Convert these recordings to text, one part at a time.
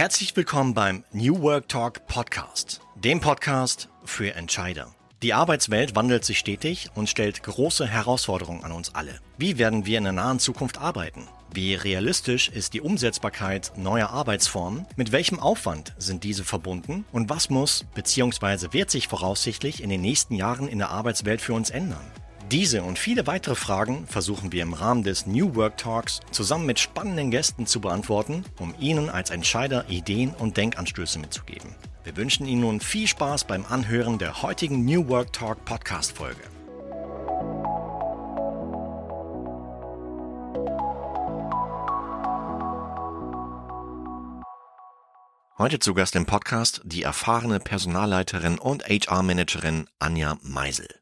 Herzlich willkommen beim New Work Talk Podcast, dem Podcast für Entscheider. Die Arbeitswelt wandelt sich stetig und stellt große Herausforderungen an uns alle. Wie werden wir in der nahen Zukunft arbeiten? Wie realistisch ist die Umsetzbarkeit neuer Arbeitsformen? Mit welchem Aufwand sind diese verbunden? Und was muss bzw. wird sich voraussichtlich in den nächsten Jahren in der Arbeitswelt für uns ändern? Diese und viele weitere Fragen versuchen wir im Rahmen des New Work Talks zusammen mit spannenden Gästen zu beantworten, um Ihnen als Entscheider Ideen und Denkanstöße mitzugeben. Wir wünschen Ihnen nun viel Spaß beim Anhören der heutigen New Work Talk Podcast Folge. Heute zu Gast im Podcast die erfahrene Personalleiterin und HR-Managerin Anja Meisel.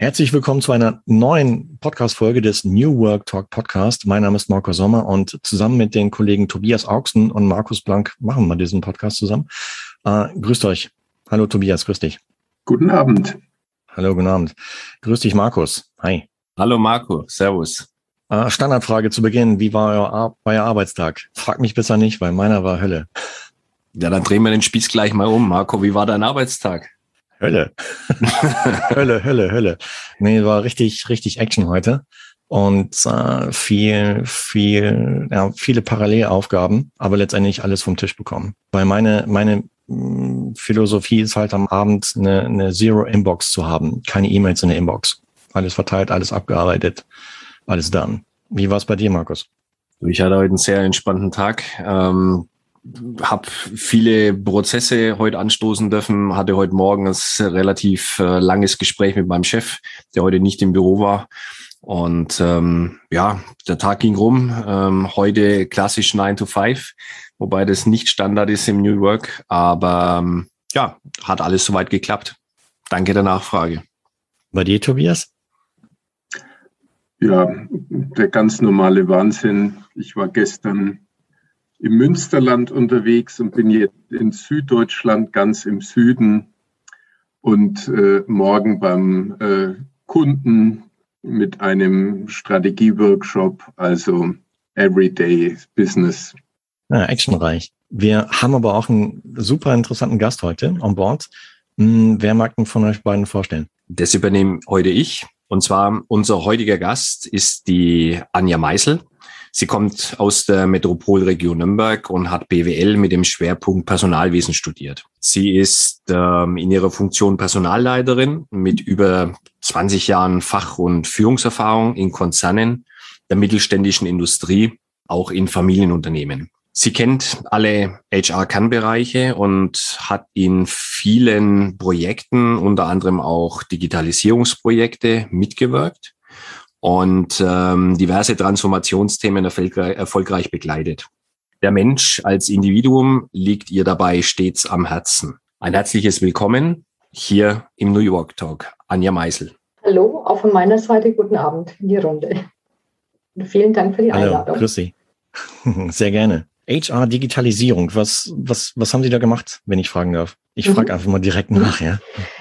Herzlich willkommen zu einer neuen Podcast-Folge des New Work Talk Podcast. Mein Name ist Marco Sommer und zusammen mit den Kollegen Tobias Augsten und Markus Blank machen wir diesen Podcast zusammen. Äh, grüßt euch. Hallo Tobias, grüß dich. Guten Abend. Hallo, guten Abend. Grüß dich, Markus. Hi. Hallo Marco, Servus. Äh, Standardfrage zu Beginn. Wie war euer, Ar euer Arbeitstag? Frag mich besser nicht, weil meiner war Hölle. Ja, dann drehen wir den Spieß gleich mal um. Marco, wie war dein Arbeitstag? Hölle. Hölle, Hölle, Hölle. Nee, war richtig, richtig Action heute. Und äh, viel, viel, ja, viele Parallelaufgaben, aber letztendlich alles vom Tisch bekommen. Weil meine, meine mh, Philosophie ist halt am Abend eine, eine Zero-Inbox zu haben. Keine E-Mails in der Inbox. Alles verteilt, alles abgearbeitet, alles dann. Wie war es bei dir, Markus? Ich hatte heute einen sehr entspannten Tag. Ähm, habe viele Prozesse heute anstoßen dürfen, hatte heute Morgen ein relativ äh, langes Gespräch mit meinem Chef, der heute nicht im Büro war. Und ähm, ja, der Tag ging rum. Ähm, heute klassisch 9 to 5, wobei das nicht Standard ist im New Work. Aber ähm, ja, hat alles soweit geklappt. Danke der Nachfrage. Bei dir, Tobias? Ja, der ganz normale Wahnsinn. Ich war gestern im Münsterland unterwegs und bin jetzt in Süddeutschland, ganz im Süden und äh, morgen beim äh, Kunden mit einem Strategieworkshop, also Everyday Business. Ja, actionreich. Wir haben aber auch einen super interessanten Gast heute an Bord. Hm, wer mag denn von euch beiden vorstellen? Das übernehme heute ich. Und zwar unser heutiger Gast ist die Anja Meisel. Sie kommt aus der Metropolregion Nürnberg und hat BWL mit dem Schwerpunkt Personalwesen studiert. Sie ist ähm, in ihrer Funktion Personalleiterin mit über 20 Jahren Fach- und Führungserfahrung in Konzernen der mittelständischen Industrie, auch in Familienunternehmen. Sie kennt alle HR-Kernbereiche und hat in vielen Projekten, unter anderem auch Digitalisierungsprojekte, mitgewirkt und ähm, diverse Transformationsthemen erfolgreich begleitet. Der Mensch als Individuum liegt ihr dabei stets am Herzen. Ein herzliches Willkommen hier im New York Talk. Anja Meisel. Hallo, auch von meiner Seite guten Abend in die Runde. Und vielen Dank für die Hallo, Einladung. Grüß Sie. Sehr gerne. HR Digitalisierung, was, was, was haben Sie da gemacht, wenn ich fragen darf? Ich mhm. frage einfach mal direkt nach, ja.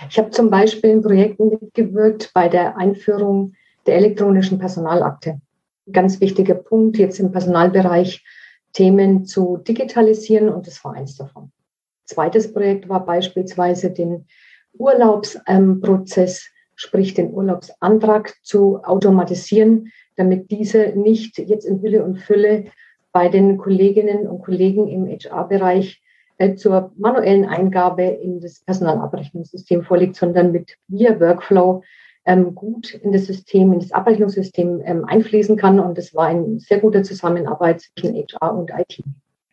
Ich habe zum Beispiel in Projekten mitgewirkt bei der Einführung der elektronischen Personalakte. Ganz wichtiger Punkt jetzt im Personalbereich, Themen zu digitalisieren und das war eins davon. Zweites Projekt war beispielsweise den Urlaubsprozess, sprich den Urlaubsantrag zu automatisieren, damit diese nicht jetzt in Hülle und Fülle bei den Kolleginnen und Kollegen im HR-Bereich äh, zur manuellen Eingabe in das Personalabrechnungssystem vorliegt, sondern mit via Workflow ähm, gut in das System, in das Abrechnungssystem ähm, einfließen kann. Und das war eine sehr gute Zusammenarbeit zwischen HR und IT.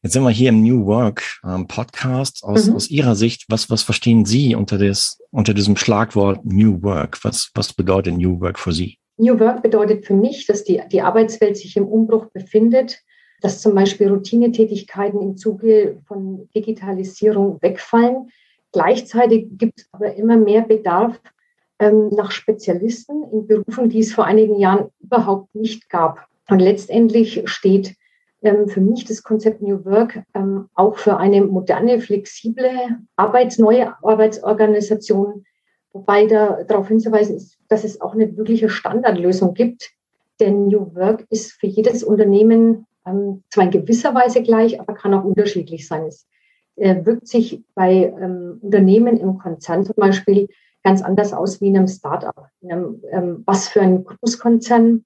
Jetzt sind wir hier im New Work ähm, Podcast. Aus, mhm. aus Ihrer Sicht, was, was verstehen Sie unter, des, unter diesem Schlagwort New Work? Was, was bedeutet New Work für Sie? New Work bedeutet für mich, dass die, die Arbeitswelt sich im Umbruch befindet, dass zum Beispiel Routinetätigkeiten im Zuge von Digitalisierung wegfallen. Gleichzeitig gibt es aber immer mehr Bedarf nach Spezialisten in Berufen, die es vor einigen Jahren überhaupt nicht gab. Und letztendlich steht ähm, für mich das Konzept New Work ähm, auch für eine moderne, flexible, Arbeits-, neue Arbeitsorganisation, wobei da darauf hinzuweisen ist, dass es auch eine wirkliche Standardlösung gibt. Denn New Work ist für jedes Unternehmen ähm, zwar in gewisser Weise gleich, aber kann auch unterschiedlich sein. Es äh, wirkt sich bei ähm, Unternehmen im Konzern zum Beispiel ganz anders aus wie in einem Startup. In einem, ähm, was für ein Großkonzern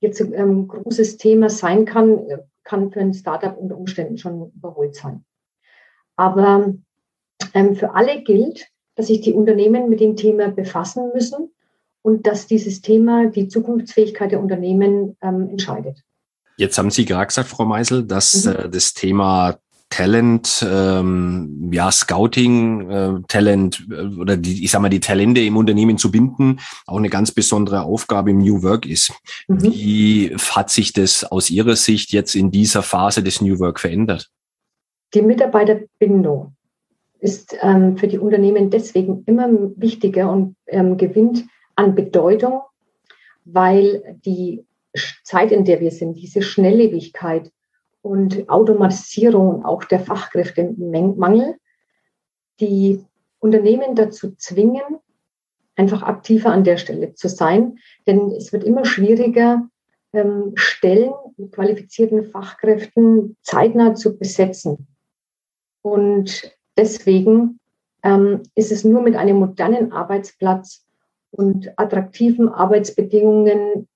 jetzt ein ähm, großes Thema sein kann, äh, kann für ein Startup unter Umständen schon überholt sein. Aber ähm, für alle gilt, dass sich die Unternehmen mit dem Thema befassen müssen und dass dieses Thema die Zukunftsfähigkeit der Unternehmen ähm, entscheidet. Jetzt haben Sie gerade gesagt, Frau Meisel, dass mhm. äh, das Thema Talent, ähm, ja, Scouting, äh, Talent äh, oder die, ich sag mal, die Talente im Unternehmen zu binden, auch eine ganz besondere Aufgabe im New Work ist. Mhm. Wie hat sich das aus Ihrer Sicht jetzt in dieser Phase des New Work verändert? Die Mitarbeiterbindung ist ähm, für die Unternehmen deswegen immer wichtiger und ähm, gewinnt an Bedeutung, weil die Zeit, in der wir sind, diese Schnelllebigkeit und Automatisierung auch der Fachkräftemangel, die Unternehmen dazu zwingen, einfach aktiver an der Stelle zu sein. Denn es wird immer schwieriger, ähm, Stellen mit qualifizierten Fachkräften zeitnah zu besetzen. Und deswegen ähm, ist es nur mit einem modernen Arbeitsplatz und attraktiven Arbeitsbedingungen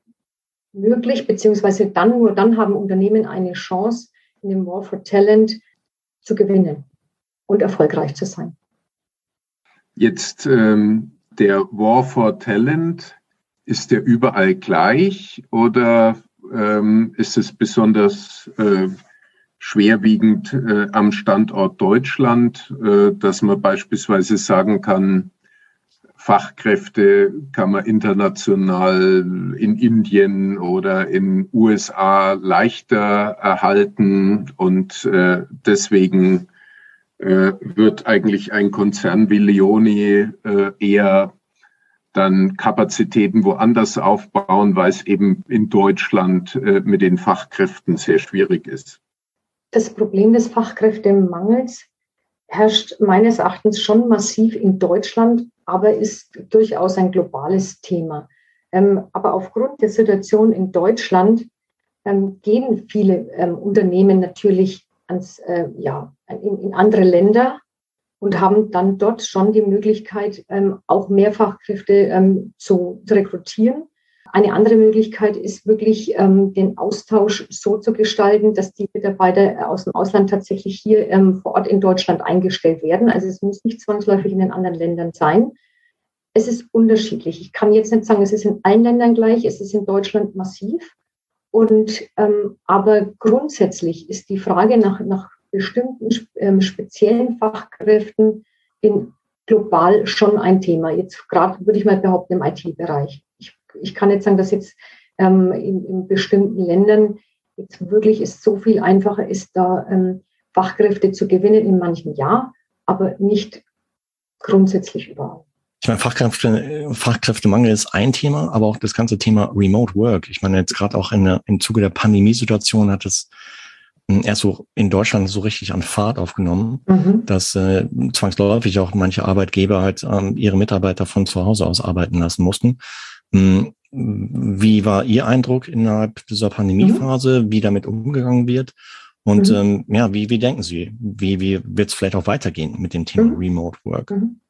möglich, beziehungsweise dann nur dann haben Unternehmen eine Chance, in dem War for Talent zu gewinnen und erfolgreich zu sein. Jetzt ähm, der War for Talent, ist der überall gleich oder ähm, ist es besonders äh, schwerwiegend äh, am Standort Deutschland, äh, dass man beispielsweise sagen kann, Fachkräfte kann man international in Indien oder in USA leichter erhalten und äh, deswegen äh, wird eigentlich ein Konzern wie Leoni äh, eher dann Kapazitäten woanders aufbauen, weil es eben in Deutschland äh, mit den Fachkräften sehr schwierig ist. Das Problem des Fachkräftemangels herrscht meines Erachtens schon massiv in Deutschland, aber ist durchaus ein globales Thema. Ähm, aber aufgrund der Situation in Deutschland ähm, gehen viele ähm, Unternehmen natürlich ans, äh, ja, in, andere Länder und haben dann dort schon die Möglichkeit, auch Mehrfachkräfte zu rekrutieren. Eine andere Möglichkeit ist wirklich, ähm, den Austausch so zu gestalten, dass die Mitarbeiter aus dem Ausland tatsächlich hier ähm, vor Ort in Deutschland eingestellt werden. Also es muss nicht zwangsläufig in den anderen Ländern sein. Es ist unterschiedlich. Ich kann jetzt nicht sagen, es ist in allen Ländern gleich, es ist in Deutschland massiv. Und ähm, aber grundsätzlich ist die Frage nach, nach bestimmten ähm, speziellen Fachkräften in global schon ein Thema. Jetzt gerade würde ich mal behaupten im IT-Bereich ich kann jetzt sagen, dass jetzt ähm, in, in, bestimmten Ländern jetzt wirklich es so viel einfacher ist, da ähm, Fachkräfte zu gewinnen, in manchen ja, aber nicht grundsätzlich überall. Ich meine, Fachkräfte, Fachkräftemangel ist ein Thema, aber auch das ganze Thema Remote Work. Ich meine, jetzt gerade auch in der, im Zuge der Pandemiesituation hat es hm, erst so in Deutschland so richtig an Fahrt aufgenommen, mhm. dass äh, zwangsläufig auch manche Arbeitgeber halt ähm, ihre Mitarbeiter von zu Hause aus arbeiten lassen mussten. Hm, wie war Ihr Eindruck innerhalb dieser Pandemiephase, mhm. wie damit umgegangen wird? Und mhm. ähm, ja, wie, wie denken Sie, wie, wie wird es vielleicht auch weitergehen mit dem Thema mhm. Remote Work? Mhm.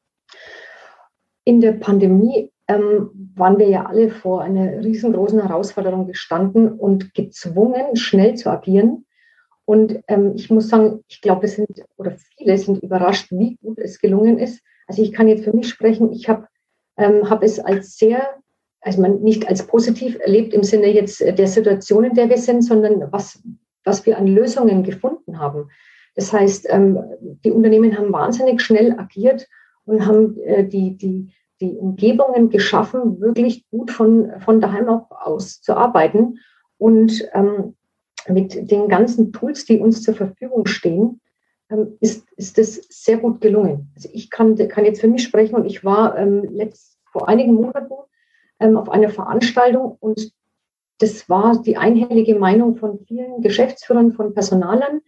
In der Pandemie ähm, waren wir ja alle vor einer riesengroßen Herausforderung gestanden und gezwungen, schnell zu agieren. Und ähm, ich muss sagen, ich glaube, es sind oder viele sind überrascht, wie gut es gelungen ist. Also ich kann jetzt für mich sprechen, ich habe ähm, hab es als sehr also man nicht als positiv erlebt im Sinne jetzt der Situation, in der wir sind, sondern was, was wir an Lösungen gefunden haben. Das heißt, ähm, die Unternehmen haben wahnsinnig schnell agiert und haben äh, die, die, die Umgebungen geschaffen, wirklich gut von, von daheim auch aus zu arbeiten. Und ähm, mit den ganzen Tools, die uns zur Verfügung stehen, ähm, ist, ist das sehr gut gelungen. Also ich kann, kann jetzt für mich sprechen und ich war letzt, vor einigen Monaten ähm, auf einer Veranstaltung und das war die einhellige Meinung von vielen Geschäftsführern, von Personalern.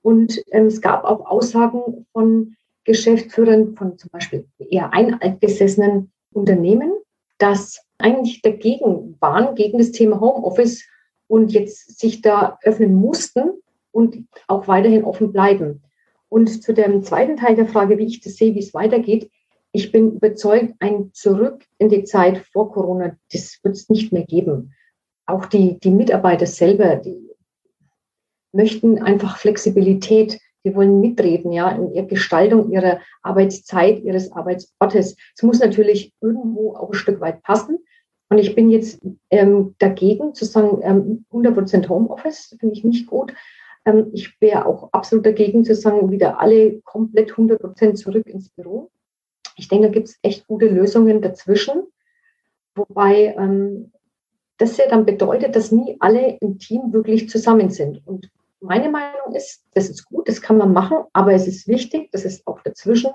Und ähm, es gab auch Aussagen von Geschäftsführern von zum Beispiel eher einaltgesessenen Unternehmen, dass eigentlich dagegen waren, gegen das Thema Homeoffice und jetzt sich da öffnen mussten und auch weiterhin offen bleiben. Und zu dem zweiten Teil der Frage, wie ich das sehe, wie es weitergeht, ich bin überzeugt, ein Zurück in die Zeit vor Corona, das wird es nicht mehr geben. Auch die, die Mitarbeiter selber, die möchten einfach Flexibilität, die wollen mitreden, ja, in der Gestaltung ihrer Arbeitszeit, ihres Arbeitsortes. Es muss natürlich irgendwo auch ein Stück weit passen. Und ich bin jetzt ähm, dagegen zu sagen, ähm, 100% Homeoffice finde ich nicht gut. Ähm, ich wäre auch absolut dagegen zu sagen, wieder alle komplett 100% zurück ins Büro. Ich denke, da gibt es echt gute Lösungen dazwischen. Wobei ähm, das ja dann bedeutet, dass nie alle im Team wirklich zusammen sind. Und meine Meinung ist, das ist gut, das kann man machen, aber es ist wichtig, dass es auch dazwischen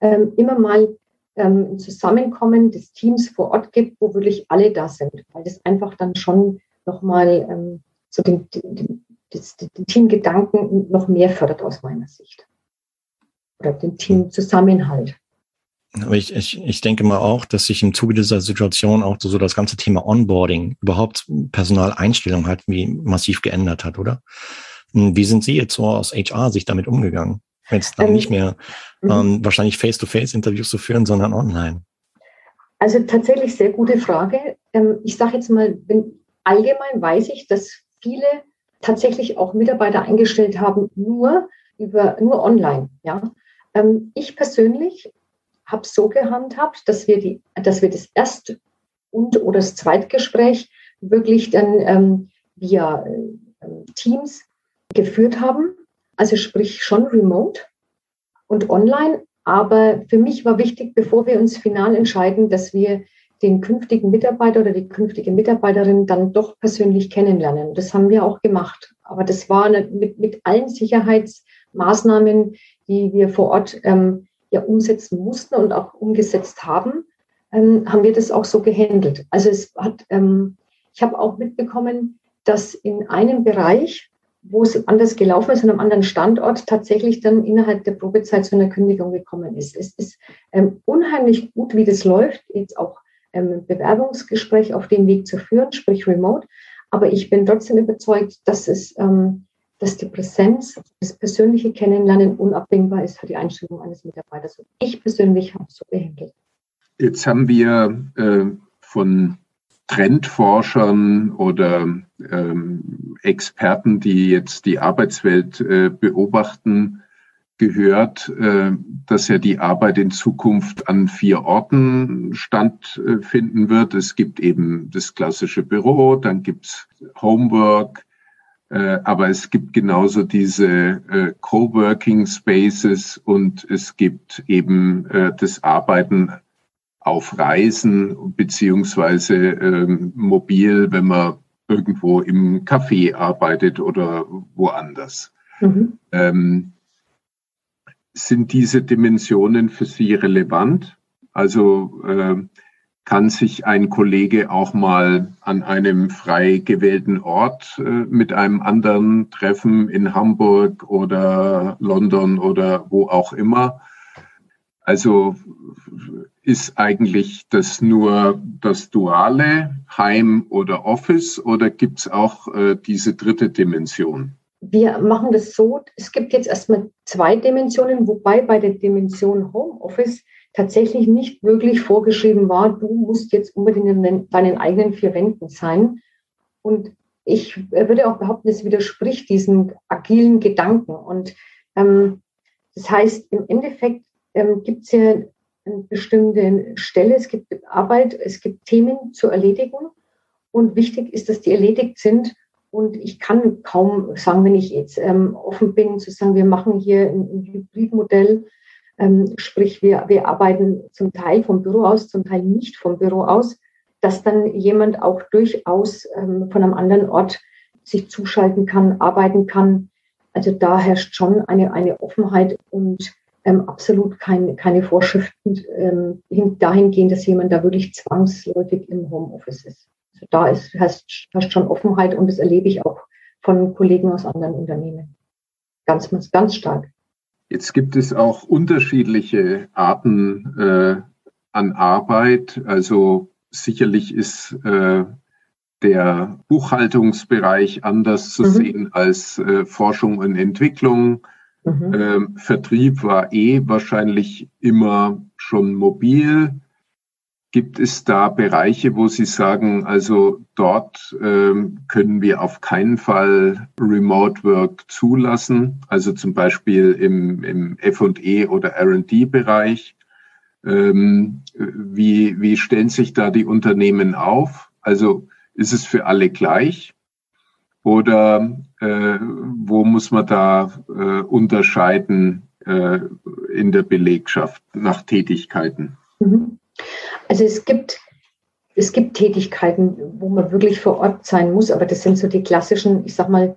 ähm, immer mal ähm, ein Zusammenkommen des Teams vor Ort gibt, wo wirklich alle da sind, weil das einfach dann schon nochmal ähm, so den, den, den, den Teamgedanken noch mehr fördert aus meiner Sicht. Oder den Teamzusammenhalt. Aber ich, ich, ich denke mal auch, dass sich im Zuge dieser Situation auch so das ganze Thema Onboarding, überhaupt Personaleinstellung halt wie massiv geändert hat, oder? Hm, wie sind Sie jetzt so aus HR sich damit umgegangen? Jetzt dann ähm, nicht mehr mhm. ähm, wahrscheinlich Face-to-Face-Interviews zu führen, sondern online. Also tatsächlich sehr gute Frage. Ähm, ich sage jetzt mal, allgemein weiß ich, dass viele tatsächlich auch Mitarbeiter eingestellt haben, nur über nur online. Ja, ähm, ich persönlich habe so gehandhabt, dass wir, die, dass wir das Erst- und oder das Zweitgespräch wirklich dann ähm, via äh, Teams geführt haben. Also sprich schon remote und online. Aber für mich war wichtig, bevor wir uns final entscheiden, dass wir den künftigen Mitarbeiter oder die künftige Mitarbeiterin dann doch persönlich kennenlernen. Das haben wir auch gemacht. Aber das war mit, mit allen Sicherheitsmaßnahmen, die wir vor Ort ähm, ja umsetzen mussten und auch umgesetzt haben, ähm, haben wir das auch so gehandelt. Also es hat, ähm, ich habe auch mitbekommen, dass in einem Bereich, wo es anders gelaufen ist, an einem anderen Standort, tatsächlich dann innerhalb der Probezeit zu einer Kündigung gekommen ist. Es ist ähm, unheimlich gut, wie das läuft, jetzt auch ähm, Bewerbungsgespräch auf dem Weg zu führen, sprich remote. Aber ich bin trotzdem überzeugt, dass es ähm, dass die Präsenz, das persönliche Kennenlernen unabdingbar ist für die Einstellung eines Mitarbeiters. Und ich persönlich habe es so behandelt. Jetzt haben wir äh, von Trendforschern oder ähm, Experten, die jetzt die Arbeitswelt äh, beobachten, gehört, äh, dass ja die Arbeit in Zukunft an vier Orten stattfinden wird. Es gibt eben das klassische Büro, dann gibt es Homework, äh, aber es gibt genauso diese äh, Coworking Spaces und es gibt eben äh, das Arbeiten auf Reisen beziehungsweise ähm, mobil, wenn man irgendwo im Café arbeitet oder woanders. Mhm. Ähm, sind diese Dimensionen für Sie relevant? Also äh, kann sich ein Kollege auch mal an einem frei gewählten Ort äh, mit einem anderen treffen in Hamburg oder London oder wo auch immer. Also ist eigentlich das nur das duale Heim oder Office oder gibt es auch äh, diese dritte Dimension? Wir machen das so, es gibt jetzt erstmal zwei Dimensionen, wobei bei der Dimension Homeoffice tatsächlich nicht wirklich vorgeschrieben war, du musst jetzt unbedingt in deinen eigenen vier Wänden sein. Und ich würde auch behaupten, es widerspricht diesem agilen Gedanken. Und ähm, das heißt, im Endeffekt ähm, gibt es ja eine bestimmte Stelle, es gibt Arbeit, es gibt Themen zu erledigen. Und wichtig ist, dass die erledigt sind. Und ich kann kaum sagen, wenn ich jetzt ähm, offen bin, zu sagen, wir machen hier ein, ein Hybridmodell, sprich, wir, wir arbeiten zum Teil vom Büro aus, zum Teil nicht vom Büro aus, dass dann jemand auch durchaus ähm, von einem anderen Ort sich zuschalten kann, arbeiten kann. Also da herrscht schon eine, eine Offenheit und ähm, absolut kein, keine Vorschriften ähm, dahingehend, dass jemand da wirklich zwangsläufig im Homeoffice ist. Also da ist, herrscht, herrscht schon Offenheit und das erlebe ich auch von Kollegen aus anderen Unternehmen. Ganz, ganz stark. Jetzt gibt es auch unterschiedliche Arten äh, an Arbeit. Also sicherlich ist äh, der Buchhaltungsbereich anders zu mhm. sehen als äh, Forschung und Entwicklung. Mhm. Ähm, Vertrieb war eh wahrscheinlich immer schon mobil. Gibt es da Bereiche, wo Sie sagen, also dort ähm, können wir auf keinen Fall Remote Work zulassen? Also zum Beispiel im, im FE oder RD-Bereich. Ähm, wie, wie stellen sich da die Unternehmen auf? Also ist es für alle gleich? Oder äh, wo muss man da äh, unterscheiden äh, in der Belegschaft nach Tätigkeiten? Mhm. Also es gibt, es gibt Tätigkeiten, wo man wirklich vor Ort sein muss, aber das sind so die klassischen, ich sag mal,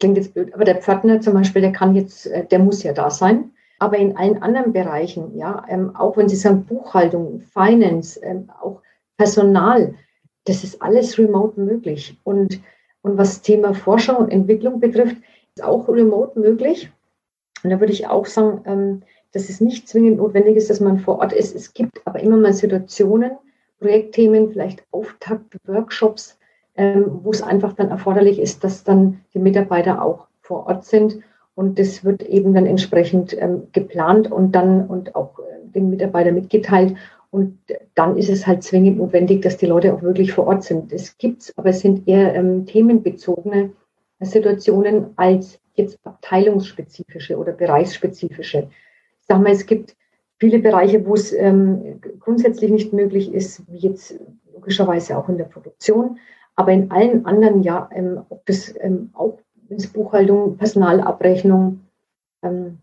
klingt jetzt blöd, aber der Pförtner zum Beispiel, der kann jetzt, äh, der muss ja da sein. Aber in allen anderen Bereichen, ja, ähm, auch wenn Sie sagen Buchhaltung, Finance, ähm, auch Personal, das ist alles remote möglich. Und, und was das Thema Forschung und Entwicklung betrifft, ist auch remote möglich. Und da würde ich auch sagen, ähm, dass es nicht zwingend notwendig ist, dass man vor Ort ist. Es gibt aber immer mal Situationen, Projektthemen, vielleicht Auftakt, Workshops, ähm, wo es einfach dann erforderlich ist, dass dann die Mitarbeiter auch vor Ort sind. Und das wird eben dann entsprechend ähm, geplant und dann und auch äh, den Mitarbeitern mitgeteilt. Und dann ist es halt zwingend notwendig, dass die Leute auch wirklich vor Ort sind. Es gibt aber es sind eher ähm, themenbezogene Situationen als jetzt abteilungsspezifische oder bereichsspezifische sag mal, es gibt viele Bereiche, wo es ähm, grundsätzlich nicht möglich ist, wie jetzt logischerweise auch in der Produktion, aber in allen anderen, ja, ähm, ob das ähm, auch ins Buchhaltung, Personalabrechnung ähm,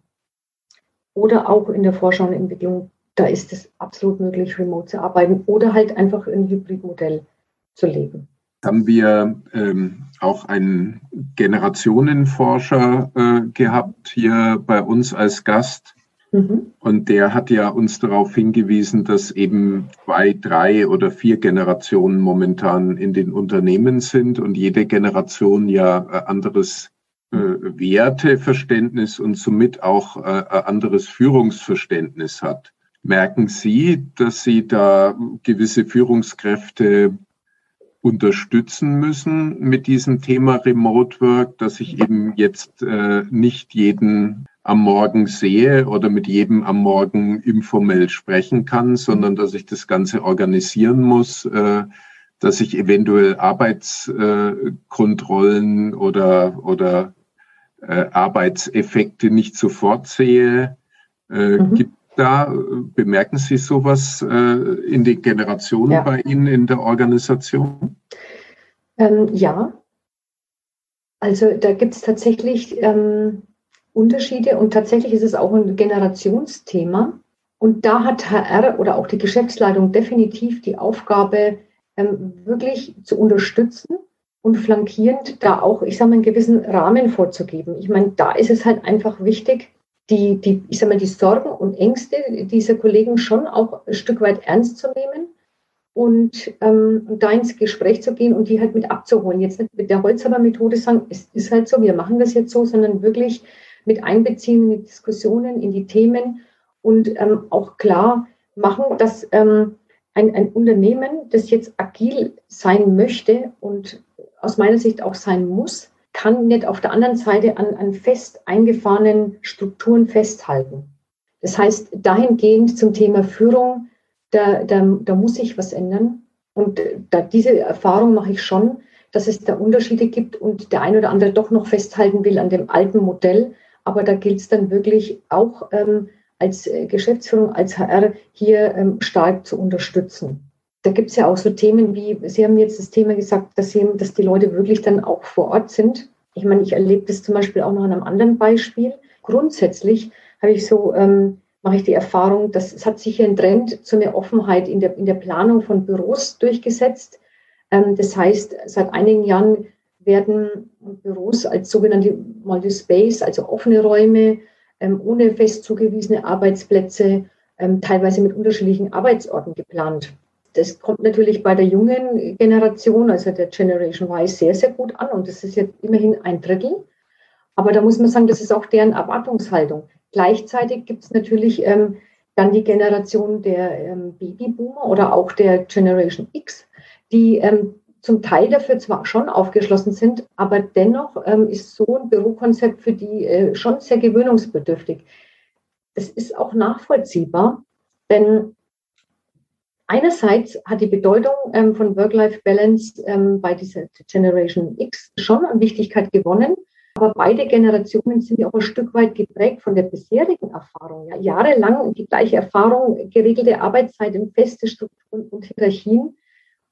oder auch in der Forschung und Entwicklung, da ist es absolut möglich, remote zu arbeiten oder halt einfach ein Hybridmodell zu leben. Haben wir ähm, auch einen Generationenforscher äh, gehabt hier bei uns als Gast, Mhm. Und der hat ja uns darauf hingewiesen, dass eben zwei, drei oder vier Generationen momentan in den Unternehmen sind und jede Generation ja anderes äh, Werteverständnis und somit auch äh, anderes Führungsverständnis hat. Merken Sie, dass Sie da gewisse Führungskräfte unterstützen müssen mit diesem Thema Remote Work, dass ich eben jetzt äh, nicht jeden am Morgen sehe oder mit jedem am Morgen informell sprechen kann, sondern dass ich das Ganze organisieren muss, äh, dass ich eventuell Arbeitskontrollen äh, oder, oder äh, Arbeitseffekte nicht sofort sehe. Äh, mhm. Gibt da, bemerken Sie sowas äh, in den Generationen ja. bei Ihnen in der Organisation? Ähm, ja, also da gibt es tatsächlich ähm, Unterschiede und tatsächlich ist es auch ein Generationsthema. Und da hat HR oder auch die Geschäftsleitung definitiv die Aufgabe, ähm, wirklich zu unterstützen und flankierend da auch, ich sage mal, einen gewissen Rahmen vorzugeben. Ich meine, da ist es halt einfach wichtig, die, die, ich sage mal, die Sorgen und Ängste dieser Kollegen schon auch ein Stück weit ernst zu nehmen und, ähm, da ins Gespräch zu gehen und die halt mit abzuholen. Jetzt nicht mit der Holzhammer-Methode sagen, es ist halt so, wir machen das jetzt so, sondern wirklich mit einbeziehen in die Diskussionen, in die Themen und ähm, auch klar machen, dass ähm, ein, ein Unternehmen, das jetzt agil sein möchte und aus meiner Sicht auch sein muss, kann nicht auf der anderen Seite an, an fest eingefahrenen Strukturen festhalten. Das heißt, dahingehend zum Thema Führung, da, da, da muss sich was ändern. Und da, diese Erfahrung mache ich schon, dass es da Unterschiede gibt und der eine oder andere doch noch festhalten will an dem alten Modell, aber da gilt es dann wirklich auch ähm, als äh, Geschäftsführung, als HR hier ähm, stark zu unterstützen. Da gibt es ja auch so Themen wie, Sie haben jetzt das Thema gesagt, dass, Sie, dass die Leute wirklich dann auch vor Ort sind. Ich meine, ich erlebe das zum Beispiel auch noch an einem anderen Beispiel. Grundsätzlich habe ich so, ähm, mache ich die Erfahrung, dass es hat sich ein Trend zu mehr Offenheit in der, in der Planung von Büros durchgesetzt. Ähm, das heißt, seit einigen Jahren werden Büros als sogenannte Multi-Space, also offene Räume, ähm, ohne fest zugewiesene Arbeitsplätze, ähm, teilweise mit unterschiedlichen Arbeitsorten geplant. Das kommt natürlich bei der jungen Generation, also der Generation Y, sehr, sehr gut an und das ist jetzt immerhin ein Drittel. Aber da muss man sagen, das ist auch deren Erwartungshaltung. Gleichzeitig gibt es natürlich ähm, dann die Generation der ähm, Babyboomer oder auch der Generation X, die ähm, zum Teil dafür zwar schon aufgeschlossen sind, aber dennoch ähm, ist so ein Bürokonzept für die äh, schon sehr gewöhnungsbedürftig. Das ist auch nachvollziehbar, denn einerseits hat die Bedeutung ähm, von Work-Life-Balance ähm, bei dieser Generation X schon an Wichtigkeit gewonnen. Aber beide Generationen sind ja auch ein Stück weit geprägt von der bisherigen Erfahrung. Ja, jahrelang die gleiche Erfahrung, geregelte Arbeitszeit in feste Strukturen und Hierarchien.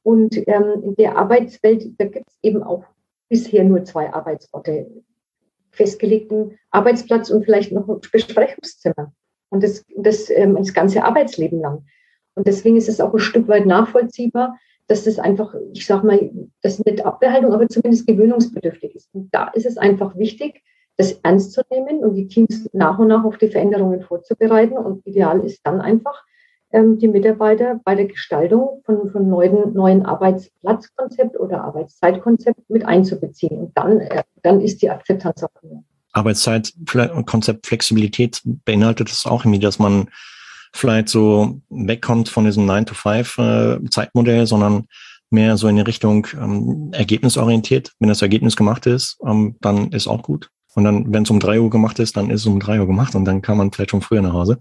Und ähm, in der Arbeitswelt, da gibt es eben auch bisher nur zwei Arbeitsorte, festgelegten Arbeitsplatz und vielleicht noch ein Besprechungszimmer. Und das, das, ähm, das ganze Arbeitsleben lang. Und deswegen ist es auch ein Stück weit nachvollziehbar, dass das einfach, ich sage mal, das nicht Abbehaltung, aber zumindest gewöhnungsbedürftig ist. Und da ist es einfach wichtig, das ernst zu nehmen und die Teams nach und nach auf die Veränderungen vorzubereiten. Und ideal ist dann einfach, die Mitarbeiter bei der Gestaltung von, von neuen, neuen Arbeitsplatzkonzept oder Arbeitszeitkonzept mit einzubeziehen. Und dann, äh, dann ist die Akzeptanz auch höher. Arbeitszeitkonzept Flexibilität beinhaltet es auch irgendwie, dass man vielleicht so wegkommt von diesem 9-to-5-Zeitmodell, äh, sondern mehr so in die Richtung ähm, ergebnisorientiert. Wenn das Ergebnis gemacht ist, ähm, dann ist auch gut. Und dann, wenn es um drei Uhr gemacht ist, dann ist es um drei Uhr gemacht und dann kann man vielleicht schon früher nach Hause.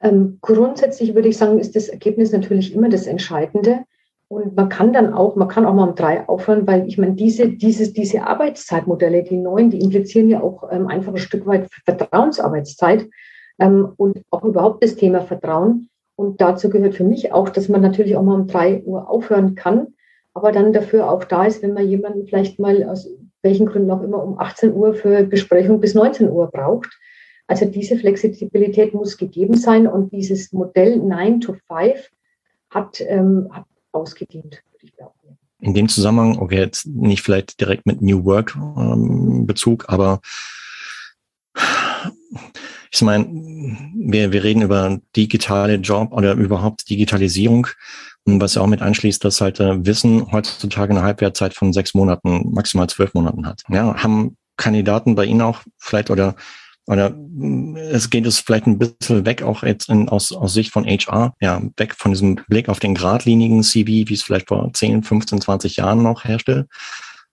Ähm, grundsätzlich würde ich sagen, ist das Ergebnis natürlich immer das Entscheidende. Und man kann dann auch, man kann auch mal um drei aufhören, weil ich meine, diese, diese, diese Arbeitszeitmodelle, die neuen, die implizieren ja auch ähm, einfach ein Stück weit Vertrauensarbeitszeit ähm, und auch überhaupt das Thema Vertrauen. Und dazu gehört für mich auch, dass man natürlich auch mal um drei Uhr aufhören kann, aber dann dafür auch da ist, wenn man jemanden vielleicht mal aus welchen Gründen auch immer um 18 Uhr für Besprechung bis 19 Uhr braucht. Also diese Flexibilität muss gegeben sein und dieses Modell 9 to 5 hat, ähm, hat ausgedient, würde ich glauben. In dem Zusammenhang, okay, jetzt nicht vielleicht direkt mit New Work ähm, Bezug, aber ich meine, wir, wir reden über digitale Job oder überhaupt Digitalisierung, was ja auch mit einschließt, dass halt äh, Wissen heutzutage eine Halbwertzeit von sechs Monaten, maximal zwölf Monaten hat. Ja, haben Kandidaten bei Ihnen auch vielleicht oder oder es geht es vielleicht ein bisschen weg, auch jetzt in, aus, aus Sicht von HR, ja, weg von diesem Blick auf den geradlinigen CV, wie es vielleicht vor 10, 15, 20 Jahren noch herrschte,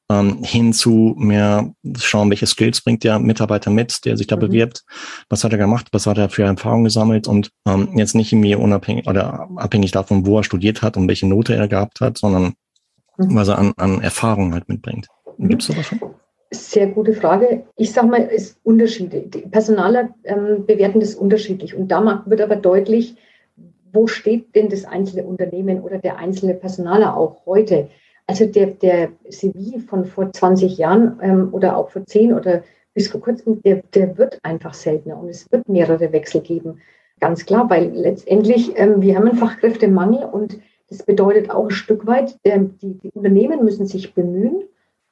ähm, hin zu mehr schauen, welche Skills bringt der Mitarbeiter mit, der sich da mhm. bewirbt, was hat er gemacht, was hat er für Erfahrungen gesammelt und ähm, jetzt nicht mir unabhängig oder abhängig davon, wo er studiert hat und welche Note er gehabt hat, sondern mhm. was er an, an Erfahrungen halt mitbringt. Mhm. Gibt es sowas schon? Sehr gute Frage. Ich sage mal, es ist Unterschiede. Die Personaler ähm, bewerten das unterschiedlich. Und da wird aber deutlich, wo steht denn das einzelne Unternehmen oder der einzelne Personaler auch heute? Also der, der CV von vor 20 Jahren ähm, oder auch vor 10 oder bis vor kurzem, der, der wird einfach seltener und es wird mehrere Wechsel geben. Ganz klar, weil letztendlich ähm, wir haben einen Fachkräftemangel und das bedeutet auch ein Stück weit, der, die, die Unternehmen müssen sich bemühen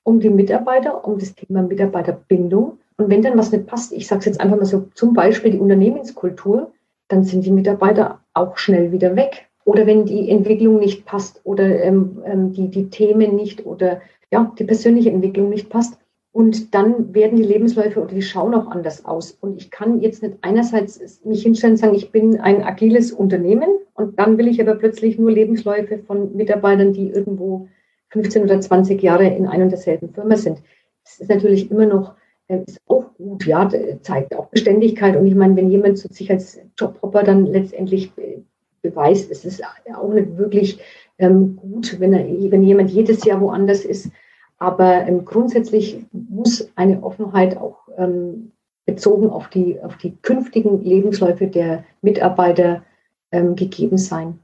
um die Mitarbeiter, um das Thema Mitarbeiterbindung. Und wenn dann was nicht passt, ich sage es jetzt einfach mal so, zum Beispiel die Unternehmenskultur, dann sind die Mitarbeiter auch schnell wieder weg. Oder wenn die Entwicklung nicht passt oder ähm, ähm, die, die Themen nicht oder ja, die persönliche Entwicklung nicht passt. Und dann werden die Lebensläufe oder die schauen auch anders aus. Und ich kann jetzt nicht einerseits mich hinstellen und sagen, ich bin ein agiles Unternehmen und dann will ich aber plötzlich nur Lebensläufe von Mitarbeitern, die irgendwo 15 oder 20 Jahre in ein und derselben Firma sind. Das ist natürlich immer noch, äh, ist auch gut, ja, zeigt auch Beständigkeit. Und ich meine, wenn jemand sich als Jobhopper dann letztendlich beweist, es ist auch nicht wirklich ähm, gut, wenn, er, wenn jemand jedes Jahr woanders ist. Aber ähm, grundsätzlich muss eine Offenheit auch ähm, bezogen auf die, auf die künftigen Lebensläufe der Mitarbeiter ähm, gegeben sein.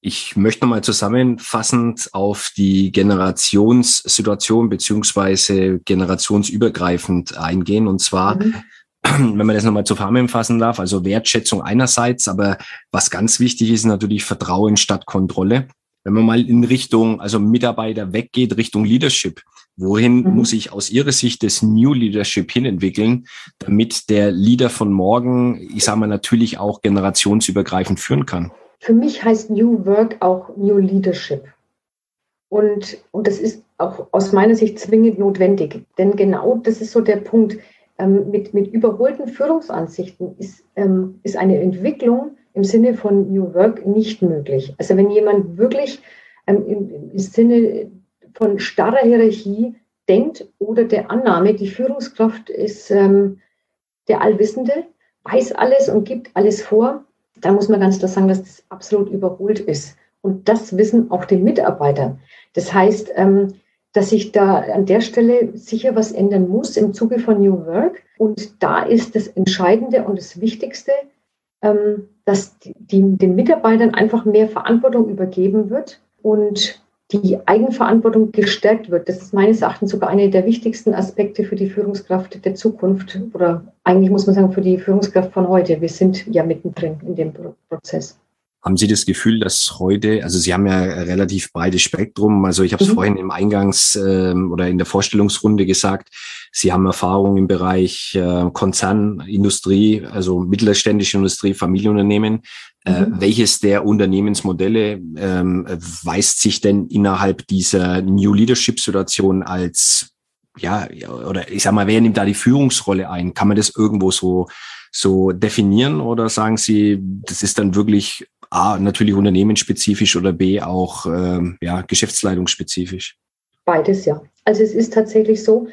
Ich möchte nochmal zusammenfassend auf die Generationssituation beziehungsweise generationsübergreifend eingehen. Und zwar, mhm. wenn man das nochmal zusammenfassen darf, also Wertschätzung einerseits, aber was ganz wichtig ist natürlich Vertrauen statt Kontrolle. Wenn man mal in Richtung, also Mitarbeiter weggeht, Richtung Leadership, wohin mhm. muss ich aus Ihrer Sicht das New Leadership hin entwickeln, damit der Leader von morgen, ich sage mal, natürlich auch generationsübergreifend führen kann? Für mich heißt New Work auch New Leadership. Und, und das ist auch aus meiner Sicht zwingend notwendig. Denn genau das ist so der Punkt. Ähm, mit, mit überholten Führungsansichten ist, ähm, ist eine Entwicklung im Sinne von New Work nicht möglich. Also wenn jemand wirklich ähm, im, im Sinne von starrer Hierarchie denkt oder der Annahme, die Führungskraft ist ähm, der Allwissende, weiß alles und gibt alles vor, dann muss man ganz klar sagen, dass das absolut überholt ist. Und das wissen auch die Mitarbeiter. Das heißt, ähm, dass sich da an der Stelle sicher was ändern muss im Zuge von New Work. Und da ist das Entscheidende und das Wichtigste, ähm, dass die, den Mitarbeitern einfach mehr Verantwortung übergeben wird und die Eigenverantwortung gestärkt wird. Das ist meines Erachtens sogar einer der wichtigsten Aspekte für die Führungskraft der Zukunft oder eigentlich muss man sagen für die Führungskraft von heute. Wir sind ja mittendrin in dem Prozess. Haben Sie das Gefühl, dass heute, also Sie haben ja ein relativ breites Spektrum, also ich habe es mhm. vorhin im Eingangs äh, oder in der Vorstellungsrunde gesagt, Sie haben Erfahrung im Bereich äh, Konzernindustrie, also mittelständische Industrie, Familienunternehmen. Äh, mhm. welches der Unternehmensmodelle ähm, weist sich denn innerhalb dieser New Leadership Situation als ja, oder ich sag mal, wer nimmt da die Führungsrolle ein? Kann man das irgendwo so, so definieren oder sagen Sie, das ist dann wirklich A, natürlich unternehmensspezifisch oder B, auch ähm, ja, geschäftsleitungsspezifisch? Beides, ja. Also es ist tatsächlich so,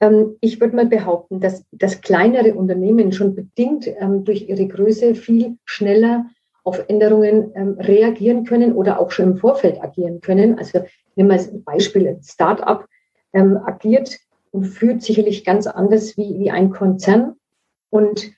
ähm, ich würde mal behaupten, dass, dass kleinere Unternehmen schon bedingt ähm, durch ihre Größe viel schneller auf Änderungen ähm, reagieren können oder auch schon im Vorfeld agieren können. Also nehmen wir als Beispiel ein Start-up ähm, agiert und führt sicherlich ganz anders wie, wie ein Konzern. Und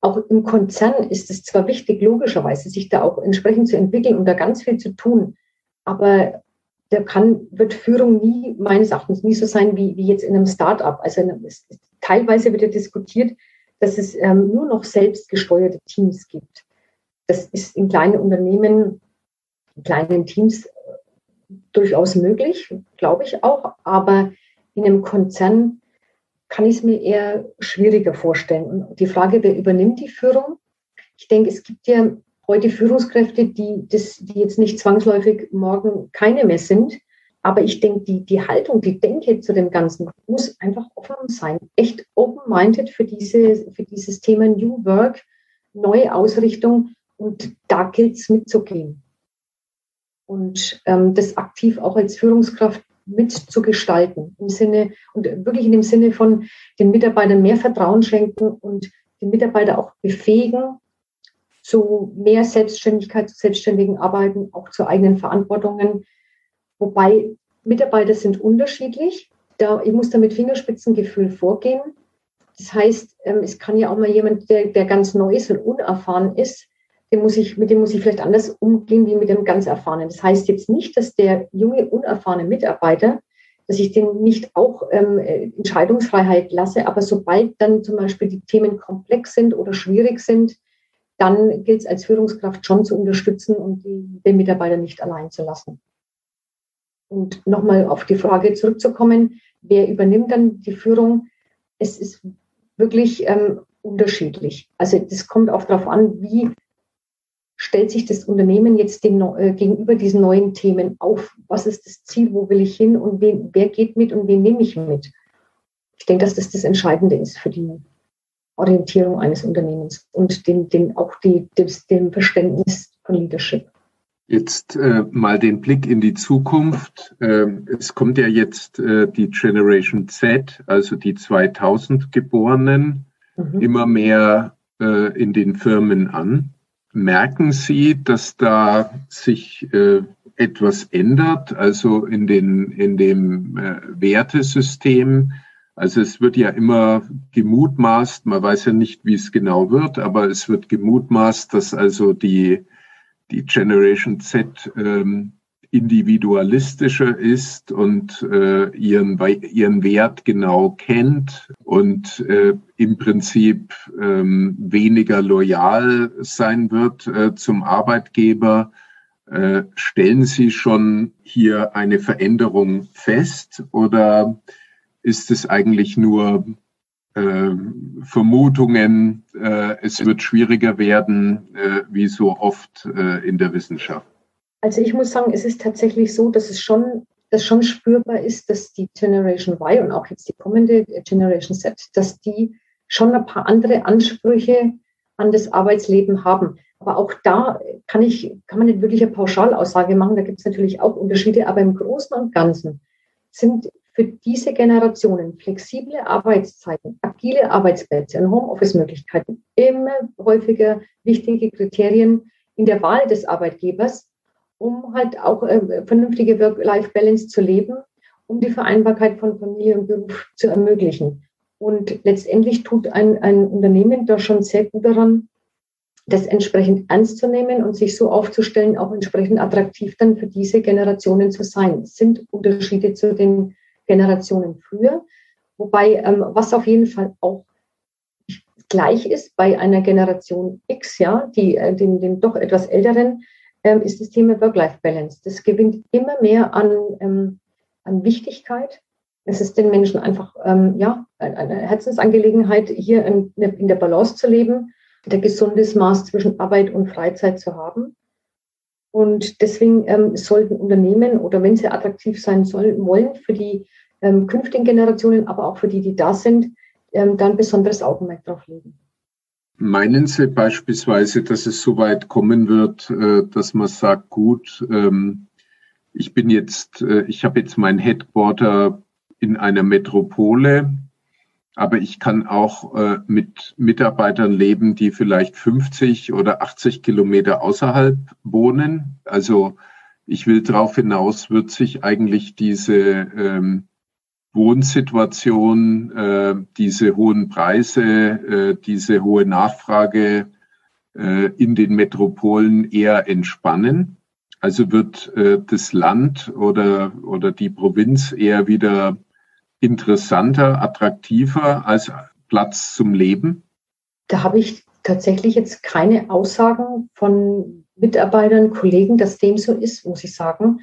auch im Konzern ist es zwar wichtig, logischerweise, sich da auch entsprechend zu entwickeln und da ganz viel zu tun, aber da kann, wird Führung nie, meines Erachtens, nie so sein wie, wie jetzt in einem Start-up. Also es, teilweise wird ja diskutiert, dass es ähm, nur noch selbstgesteuerte Teams gibt. Das ist in kleinen Unternehmen, in kleinen Teams durchaus möglich, glaube ich auch, aber in einem Konzern kann ich es mir eher schwieriger vorstellen. Und die Frage, wer übernimmt die Führung? Ich denke, es gibt ja heute Führungskräfte, die, das, die jetzt nicht zwangsläufig morgen keine mehr sind. Aber ich denke, die, die Haltung, die Denke zu dem Ganzen muss einfach offen sein. Echt open-minded für, diese, für dieses Thema New Work, neue Ausrichtung. Und da gilt es mitzugehen. Und ähm, das aktiv auch als Führungskraft mitzugestalten. Im Sinne, und wirklich in dem Sinne von den Mitarbeitern mehr Vertrauen schenken und den Mitarbeiter auch befähigen zu mehr Selbstständigkeit, zu selbstständigen Arbeiten, auch zu eigenen Verantwortungen. Wobei Mitarbeiter sind unterschiedlich. Da, ich muss da mit Fingerspitzengefühl vorgehen. Das heißt, ähm, es kann ja auch mal jemand, der, der ganz neu ist und unerfahren ist, dem muss ich, mit dem muss ich vielleicht anders umgehen wie mit dem ganz Erfahrenen. Das heißt jetzt nicht, dass der junge, unerfahrene Mitarbeiter, dass ich den nicht auch ähm, Entscheidungsfreiheit lasse, aber sobald dann zum Beispiel die Themen komplex sind oder schwierig sind, dann gilt es als Führungskraft schon zu unterstützen und den Mitarbeiter nicht allein zu lassen. Und nochmal auf die Frage zurückzukommen, wer übernimmt dann die Führung? Es ist wirklich ähm, unterschiedlich. Also das kommt auch darauf an, wie stellt sich das Unternehmen jetzt dem, äh, gegenüber diesen neuen Themen auf? Was ist das Ziel? Wo will ich hin? Und wen, wer geht mit und wen nehme ich mit? Ich denke, dass das das Entscheidende ist für die Orientierung eines Unternehmens und den, den, auch die, des, dem Verständnis von Leadership. Jetzt äh, mal den Blick in die Zukunft. Ähm, es kommt ja jetzt äh, die Generation Z, also die 2000 Geborenen, mhm. immer mehr äh, in den Firmen an. Merken Sie, dass da sich äh, etwas ändert, also in, den, in dem äh, Wertesystem? Also es wird ja immer gemutmaßt, man weiß ja nicht, wie es genau wird, aber es wird gemutmaßt, dass also die, die Generation Z ähm, individualistischer ist und äh, ihren, ihren Wert genau kennt und äh, im Prinzip ähm, weniger loyal sein wird äh, zum Arbeitgeber. Äh, stellen Sie schon hier eine Veränderung fest oder ist es eigentlich nur äh, Vermutungen, äh, es wird schwieriger werden, wie so oft in der Wissenschaft? Also ich muss sagen, es ist tatsächlich so, dass es schon, dass schon spürbar ist, dass die Generation Y und auch jetzt die kommende Generation Z, dass die schon ein paar andere Ansprüche an das Arbeitsleben haben. Aber auch da kann, ich, kann man nicht wirklich eine Pauschalaussage machen. Da gibt es natürlich auch Unterschiede. Aber im Großen und Ganzen sind für diese Generationen flexible Arbeitszeiten, agile Arbeitsplätze und Homeoffice-Möglichkeiten immer häufiger wichtige Kriterien in der Wahl des Arbeitgebers, um halt auch äh, vernünftige Work-Life-Balance zu leben, um die Vereinbarkeit von Familie und Beruf zu ermöglichen. Und letztendlich tut ein, ein Unternehmen da schon sehr gut daran, das entsprechend ernst zu nehmen und sich so aufzustellen, auch entsprechend attraktiv dann für diese Generationen zu sein. Es sind Unterschiede zu den Generationen früher, wobei ähm, was auf jeden Fall auch gleich ist bei einer Generation X, ja, die, äh, den, den doch etwas älteren, ähm, ist das Thema Work-Life-Balance. Das gewinnt immer mehr an, ähm, an Wichtigkeit. Es ist den Menschen einfach ähm, ja, eine Herzensangelegenheit, hier in, in der Balance zu leben ein gesundes Maß zwischen Arbeit und Freizeit zu haben. Und deswegen ähm, sollten Unternehmen oder wenn sie attraktiv sein sollen, wollen für die ähm, künftigen Generationen, aber auch für die, die da sind, ähm, dann besonderes Augenmerk drauf legen. Meinen Sie beispielsweise, dass es so weit kommen wird, äh, dass man sagt, gut, ähm, ich bin jetzt, äh, ich habe jetzt mein Headquarter in einer Metropole, aber ich kann auch äh, mit Mitarbeitern leben, die vielleicht 50 oder 80 Kilometer außerhalb wohnen. Also ich will darauf hinaus, wird sich eigentlich diese ähm, Wohnsituation, äh, diese hohen Preise, äh, diese hohe Nachfrage äh, in den Metropolen eher entspannen. Also wird äh, das Land oder, oder die Provinz eher wieder interessanter, attraktiver als Platz zum Leben? Da habe ich tatsächlich jetzt keine Aussagen von Mitarbeitern, Kollegen, dass dem so ist, muss ich sagen.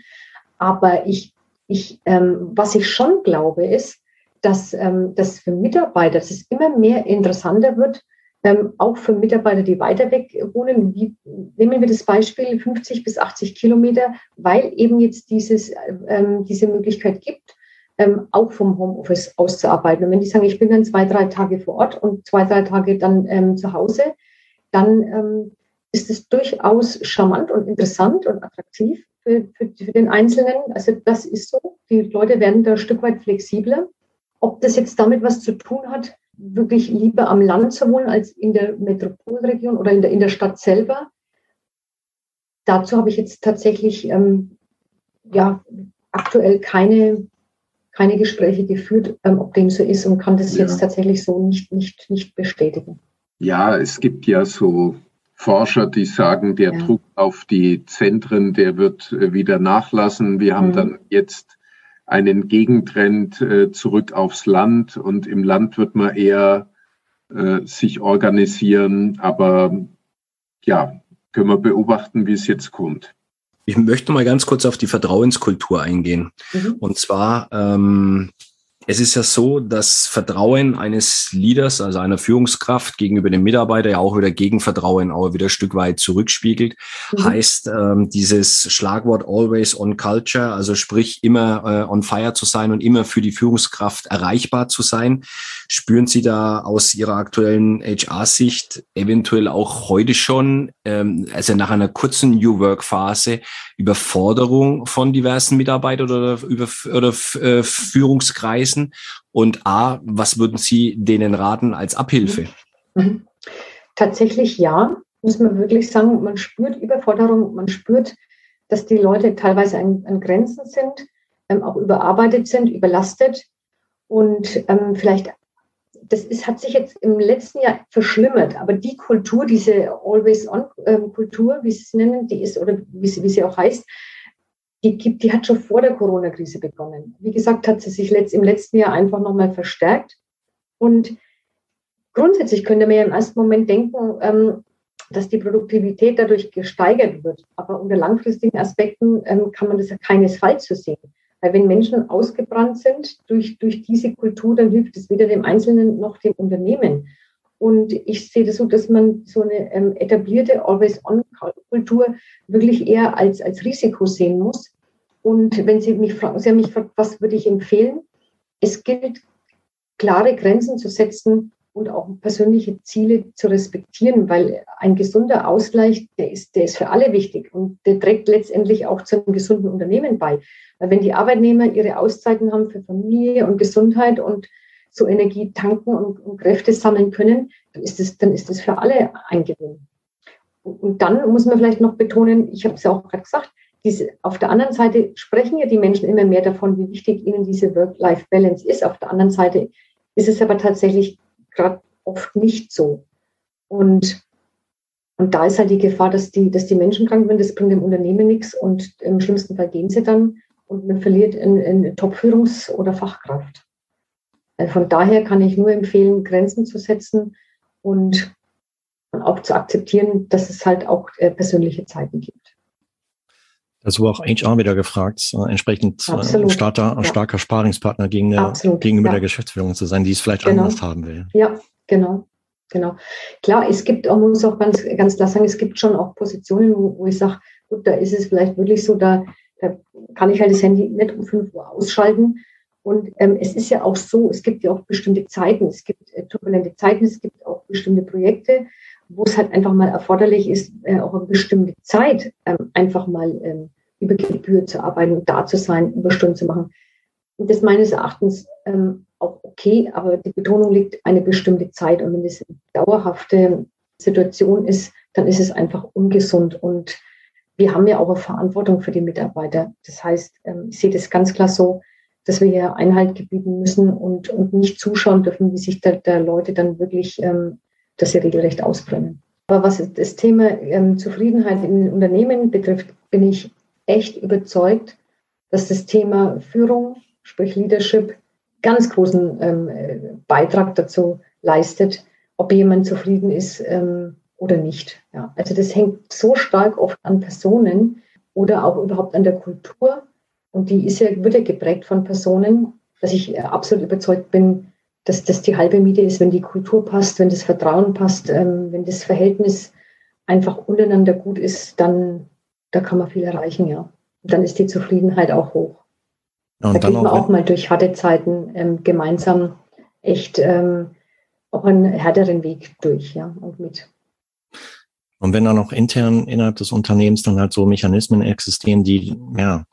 Aber ich, ich, ähm, was ich schon glaube, ist, dass ähm, das für Mitarbeiter, dass es immer mehr interessanter wird, ähm, auch für Mitarbeiter, die weiter weg wohnen. Wie, nehmen wir das Beispiel 50 bis 80 Kilometer, weil eben jetzt dieses, ähm, diese Möglichkeit gibt, ähm, auch vom Homeoffice auszuarbeiten. Und wenn die sagen, ich bin dann zwei, drei Tage vor Ort und zwei, drei Tage dann ähm, zu Hause, dann ähm, ist es durchaus charmant und interessant und attraktiv für, für, für, den Einzelnen. Also das ist so. Die Leute werden da ein Stück weit flexibler. Ob das jetzt damit was zu tun hat, wirklich lieber am Land zu wohnen als in der Metropolregion oder in der, in der Stadt selber, dazu habe ich jetzt tatsächlich ähm, ja, aktuell keine, keine Gespräche geführt, ähm, ob dem so ist und kann das ja. jetzt tatsächlich so nicht, nicht, nicht bestätigen. Ja, es gibt ja so Forscher, die sagen, der ja. Druck auf die Zentren, der wird äh, wieder nachlassen. Wir haben mhm. dann jetzt einen Gegentrend äh, zurück aufs Land und im Land wird man eher äh, sich organisieren. Aber ja, können wir beobachten, wie es jetzt kommt. Ich möchte mal ganz kurz auf die Vertrauenskultur eingehen. Mhm. Und zwar, ähm, es ist ja so, dass Vertrauen eines Leaders, also einer Führungskraft gegenüber dem Mitarbeiter ja auch wieder Gegenvertrauen auch wieder ein Stück weit zurückspiegelt. Mhm. Heißt ähm, dieses Schlagwort always on culture, also sprich immer äh, on fire zu sein und immer für die Führungskraft erreichbar zu sein. Spüren Sie da aus Ihrer aktuellen HR-Sicht eventuell auch heute schon, ähm, also nach einer kurzen New Work-Phase, Überforderung von diversen Mitarbeitern oder, über, oder äh, Führungskreisen? Und A, was würden Sie denen raten als Abhilfe? Mhm. Tatsächlich ja, muss man wirklich sagen, man spürt Überforderung, man spürt, dass die Leute teilweise an, an Grenzen sind, ähm, auch überarbeitet sind, überlastet. Und ähm, vielleicht das ist, hat sich jetzt im letzten Jahr verschlimmert, aber die Kultur, diese Always-on-Kultur, wie sie es nennen, die ist, oder wie sie, wie sie auch heißt, die, gibt, die hat schon vor der Corona-Krise begonnen. Wie gesagt, hat sie sich letzt, im letzten Jahr einfach nochmal verstärkt. Und grundsätzlich könnte man ja im ersten Moment denken, ähm, dass die Produktivität dadurch gesteigert wird. Aber unter langfristigen Aspekten ähm, kann man das ja keinesfalls so sehen. Weil wenn Menschen ausgebrannt sind durch, durch diese Kultur, dann hilft es weder dem Einzelnen noch dem Unternehmen. Und ich sehe das so, dass man so eine ähm, etablierte Always-on-Kultur wirklich eher als, als Risiko sehen muss. Und wenn Sie mich fragen, Sie haben mich gefragt, was würde ich empfehlen? Es gilt, klare Grenzen zu setzen und auch persönliche Ziele zu respektieren, weil ein gesunder Ausgleich, der ist, der ist für alle wichtig und der trägt letztendlich auch zu einem gesunden Unternehmen bei. Weil wenn die Arbeitnehmer ihre Auszeiten haben für Familie und Gesundheit und so Energie tanken und, und Kräfte sammeln können, dann ist es, dann ist es für alle ein Gewinn. Und, und dann muss man vielleicht noch betonen, ich habe es ja auch gerade gesagt, diese, auf der anderen Seite sprechen ja die Menschen immer mehr davon, wie wichtig ihnen diese Work-Life-Balance ist. Auf der anderen Seite ist es aber tatsächlich gerade oft nicht so. Und, und da ist halt die Gefahr, dass die, dass die Menschen krank werden, das bringt dem Unternehmen nichts und im schlimmsten Fall gehen sie dann und man verliert eine, eine Top-Führungs- oder Fachkraft. Von daher kann ich nur empfehlen, Grenzen zu setzen und auch zu akzeptieren, dass es halt auch äh, persönliche Zeiten gibt. Das wurde auch HR wieder gefragt, äh, entsprechend äh, starker, ja. starker Sparingspartner gegen der, gegenüber ja. der Geschäftsführung zu sein, die es vielleicht genau. anders haben will. Ja, genau. Genau. Klar, es gibt, man muss auch ganz, ganz klar sagen, es gibt schon auch Positionen, wo, wo ich sage, gut, da ist es vielleicht wirklich so, da, da kann ich halt das Handy nicht um 5 Uhr ausschalten. Und ähm, es ist ja auch so, es gibt ja auch bestimmte Zeiten, es gibt äh, turbulente Zeiten, es gibt auch bestimmte Projekte, wo es halt einfach mal erforderlich ist, äh, auch eine bestimmte Zeit ähm, einfach mal ähm, über Gebühr zu arbeiten und da zu sein, Überstunden zu machen. Und das meines Erachtens ähm, auch okay, aber die Betonung liegt eine bestimmte Zeit. Und wenn das eine dauerhafte Situation ist, dann ist es einfach ungesund. Und wir haben ja auch eine Verantwortung für die Mitarbeiter. Das heißt, ähm, ich sehe das ganz klar so, dass wir hier Einhalt gebieten müssen und, und nicht zuschauen dürfen, wie sich da, da Leute dann wirklich ähm, dass sie regelrecht ausbrennen. Aber was das Thema ähm, Zufriedenheit in Unternehmen betrifft, bin ich echt überzeugt, dass das Thema Führung, sprich Leadership, ganz großen ähm, Beitrag dazu leistet, ob jemand zufrieden ist ähm, oder nicht. Ja, also das hängt so stark oft an Personen oder auch überhaupt an der Kultur. Und die ist ja, wird ja geprägt von Personen, dass ich äh, absolut überzeugt bin, dass das die halbe Miete ist, wenn die Kultur passt, wenn das Vertrauen passt, ähm, wenn das Verhältnis einfach untereinander gut ist, dann da kann man viel erreichen, ja. Und dann ist die Zufriedenheit auch hoch. Ja, da geht man auch, mal durch harte Zeiten ähm, gemeinsam echt ähm, auch einen härteren Weg durch, ja, und mit. Und wenn dann auch intern innerhalb des Unternehmens dann halt so Mechanismen existieren, die ja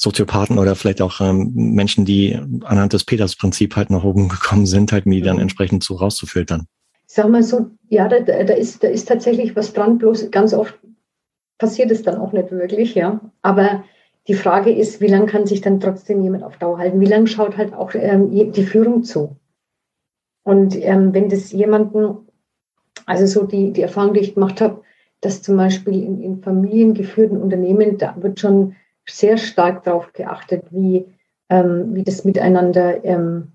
Soziopathen oder vielleicht auch ähm, Menschen, die anhand des Peters-Prinzip halt nach oben gekommen sind, halt die dann mhm. entsprechend so rauszufiltern. Sag mal so, ja, da, da, ist, da ist tatsächlich was dran, bloß ganz oft passiert es dann auch nicht wirklich, ja. Aber die Frage ist, wie lange kann sich dann trotzdem jemand auf Dauer halten? Wie lange schaut halt auch ähm, die Führung zu? Und ähm, wenn das jemanden, also so die, die Erfahrung, die ich gemacht habe, dass zum Beispiel in, in familiengeführten Unternehmen, da wird schon sehr stark darauf geachtet, wie, ähm, wie das Miteinander ähm,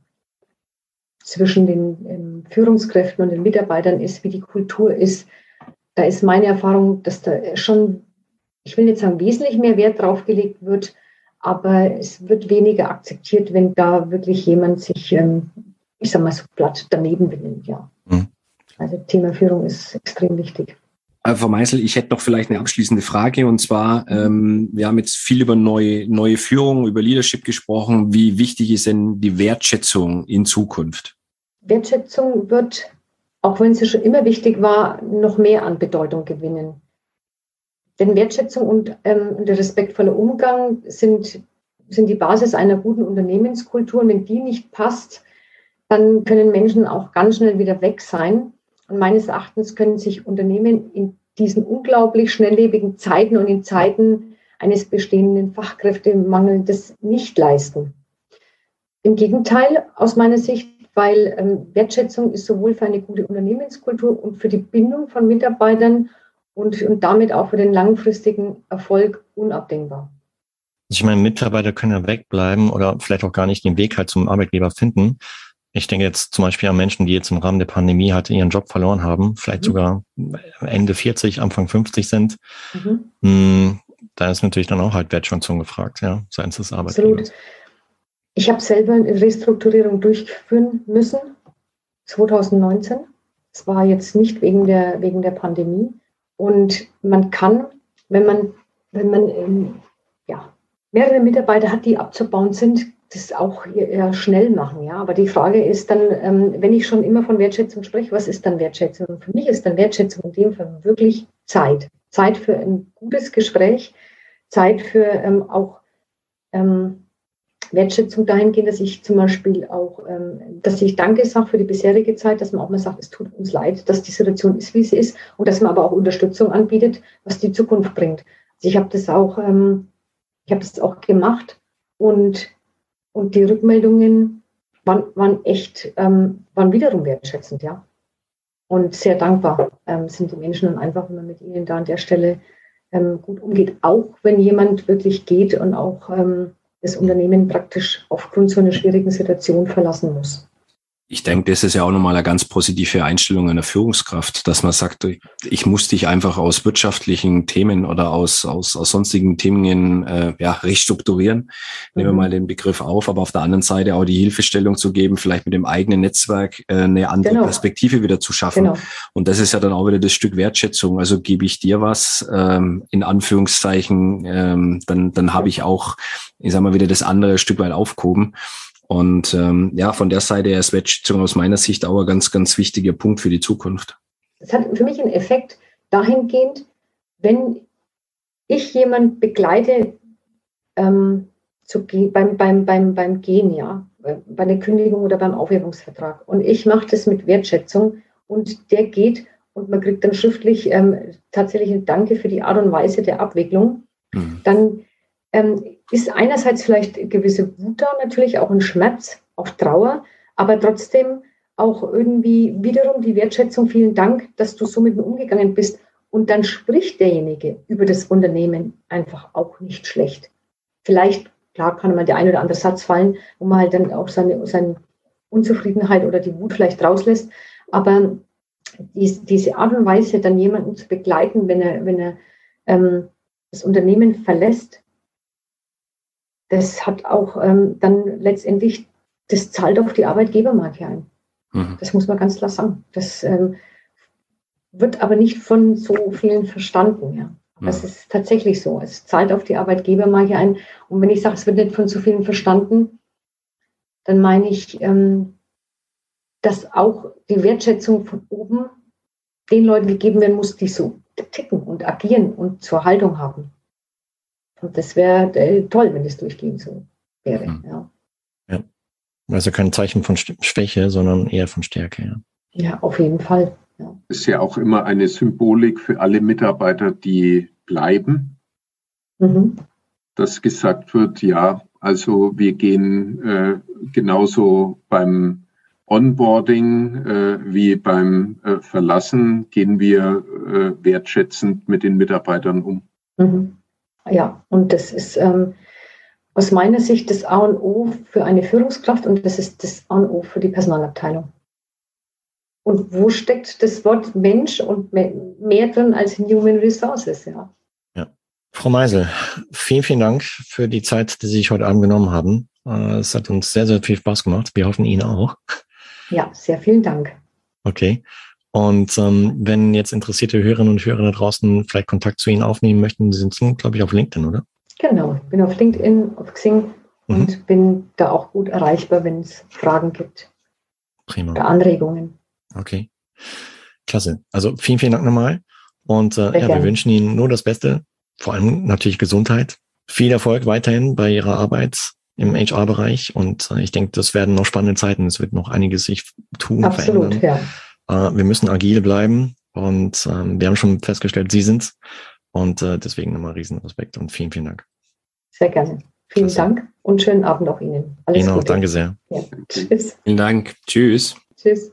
zwischen den ähm, Führungskräften und den Mitarbeitern ist, wie die Kultur ist. Da ist meine Erfahrung, dass da schon, ich will nicht sagen, wesentlich mehr Wert drauf gelegt wird, aber es wird weniger akzeptiert, wenn da wirklich jemand sich, ähm, ich sag mal so platt daneben benimmt, ja. Mhm. Also Thema Führung ist extrem wichtig. Äh, Frau Meißel, ich hätte noch vielleicht eine abschließende Frage und zwar, ähm, wir haben jetzt viel über neue, neue Führung, über Leadership gesprochen. Wie wichtig ist denn die Wertschätzung in Zukunft? Wertschätzung wird, auch wenn sie schon immer wichtig war, noch mehr an Bedeutung gewinnen. Denn Wertschätzung und ähm, der respektvolle Umgang sind, sind die Basis einer guten Unternehmenskultur. Und wenn die nicht passt, dann können Menschen auch ganz schnell wieder weg sein. Und meines Erachtens können sich Unternehmen in diesen unglaublich schnelllebigen Zeiten und in Zeiten eines bestehenden Fachkräftemangels das nicht leisten. Im Gegenteil, aus meiner Sicht, weil ähm, Wertschätzung ist sowohl für eine gute Unternehmenskultur und für die Bindung von Mitarbeitern und, und damit auch für den langfristigen Erfolg unabdingbar. Ich meine, Mitarbeiter können ja wegbleiben oder vielleicht auch gar nicht den Weg halt zum Arbeitgeber finden. Ich denke jetzt zum Beispiel an Menschen, die jetzt im Rahmen der Pandemie halt ihren Job verloren haben, vielleicht mhm. sogar Ende 40, Anfang 50 sind. Mhm. Hm, da ist natürlich dann auch halt Wertschätzung gefragt, ja, seitens des Arbeitgebers. Ich habe selber eine Restrukturierung durchführen müssen, 2019. Es war jetzt nicht wegen der, wegen der Pandemie. Und man kann, wenn man, wenn man ähm, ja, mehrere Mitarbeiter hat, die abzubauen sind, das auch ja, schnell machen, ja. Aber die Frage ist dann, ähm, wenn ich schon immer von Wertschätzung spreche, was ist dann Wertschätzung? Für mich ist dann Wertschätzung in dem Fall wirklich Zeit. Zeit für ein gutes Gespräch, Zeit für ähm, auch ähm, Wertschätzung dahingehend, dass ich zum Beispiel auch, ähm, dass ich Danke sage für die bisherige Zeit, dass man auch mal sagt, es tut uns leid, dass die Situation ist, wie sie ist und dass man aber auch Unterstützung anbietet, was die Zukunft bringt. Also ich habe das auch, ähm, ich habe das auch gemacht und, und die Rückmeldungen waren, waren echt, ähm, waren wiederum wertschätzend, ja. Und sehr dankbar ähm, sind die Menschen und einfach, wenn man mit ihnen da an der Stelle ähm, gut umgeht, auch wenn jemand wirklich geht und auch ähm, das Unternehmen praktisch aufgrund so einer schwierigen Situation verlassen muss. Ich denke, das ist ja auch nochmal eine ganz positive Einstellung einer Führungskraft, dass man sagt, ich muss dich einfach aus wirtschaftlichen Themen oder aus, aus, aus sonstigen Themen äh, ja, restrukturieren. Nehmen wir mhm. mal den Begriff auf, aber auf der anderen Seite auch die Hilfestellung zu geben, vielleicht mit dem eigenen Netzwerk äh, eine andere genau. Perspektive wieder zu schaffen. Genau. Und das ist ja dann auch wieder das Stück Wertschätzung. Also gebe ich dir was, ähm, in Anführungszeichen, ähm, dann, dann habe ich auch, ich sag mal, wieder das andere Stück weit aufgehoben. Und ähm, ja, von der Seite her ist Wertschätzung aus meiner Sicht auch ein ganz, ganz wichtiger Punkt für die Zukunft. Es hat für mich einen Effekt dahingehend, wenn ich jemand begleite ähm, zu, beim, beim, beim, beim Gehen, ja, bei der Kündigung oder beim Aufhebungsvertrag. Und ich mache das mit Wertschätzung und der geht und man kriegt dann schriftlich ähm, tatsächlich ein Danke für die Art und Weise der Abwicklung. Mhm. Dann ähm, ist einerseits vielleicht gewisse Wut da, natürlich auch ein Schmerz, auch Trauer, aber trotzdem auch irgendwie wiederum die Wertschätzung, vielen Dank, dass du so mit mir umgegangen bist. Und dann spricht derjenige über das Unternehmen einfach auch nicht schlecht. Vielleicht, klar, kann mal der ein oder andere Satz fallen, wo man halt dann auch seine, seine Unzufriedenheit oder die Wut vielleicht rauslässt. Aber dies, diese Art und Weise, dann jemanden zu begleiten, wenn er, wenn er ähm, das Unternehmen verlässt, das hat auch ähm, dann letztendlich, das zahlt auf die Arbeitgebermarke ein. Mhm. Das muss man ganz klar sagen. Das ähm, wird aber nicht von so vielen verstanden. Ja. Das mhm. ist tatsächlich so. Es zahlt auf die Arbeitgebermarke ein. Und wenn ich sage, es wird nicht von so vielen verstanden, dann meine ich, ähm, dass auch die Wertschätzung von oben den Leuten gegeben werden muss, die so ticken und agieren und zur Haltung haben. Und das wäre äh, toll, wenn das durchgehend so wäre. Mhm. Ja. ja. Also kein Zeichen von Schwäche, sondern eher von Stärke. Ja, ja auf jeden Fall. Ja. Ist ja auch immer eine Symbolik für alle Mitarbeiter, die bleiben. Mhm. Dass gesagt wird, ja, also wir gehen äh, genauso beim Onboarding äh, wie beim äh, Verlassen, gehen wir äh, wertschätzend mit den Mitarbeitern um. Mhm. Ja, und das ist ähm, aus meiner Sicht das A und O für eine Führungskraft und das ist das A und O für die Personalabteilung. Und wo steckt das Wort Mensch und mehr drin als in Human Resources, ja. Ja. Frau Meisel, vielen, vielen Dank für die Zeit, die Sie sich heute Abend genommen haben. Äh, es hat uns sehr, sehr viel Spaß gemacht. Wir hoffen Ihnen auch. Ja, sehr vielen Dank. Okay. Und ähm, wenn jetzt interessierte Hörerinnen und Hörer da draußen vielleicht Kontakt zu Ihnen aufnehmen möchten, Sie sind, glaube ich, auf LinkedIn, oder? Genau, ich bin auf LinkedIn, auf Xing mhm. und bin da auch gut erreichbar, wenn es Fragen gibt. Prima. Oder Anregungen. Okay. Klasse. Also vielen, vielen Dank nochmal. Und äh, ja, wir wünschen Ihnen nur das Beste, vor allem natürlich Gesundheit. Viel Erfolg weiterhin bei Ihrer Arbeit im HR-Bereich. Und äh, ich denke, das werden noch spannende Zeiten. Es wird noch einiges sich tun, Absolut, verändern. Ja. Äh, wir müssen agil bleiben und ähm, wir haben schon festgestellt, Sie sind's. Und äh, deswegen nochmal riesen Respekt und vielen, vielen Dank. Sehr gerne. Vielen Klasse. Dank und schönen Abend auch Ihnen. Alles Ihnen auch, danke sehr. Ja. Tschüss. Vielen Dank. Tschüss. Tschüss.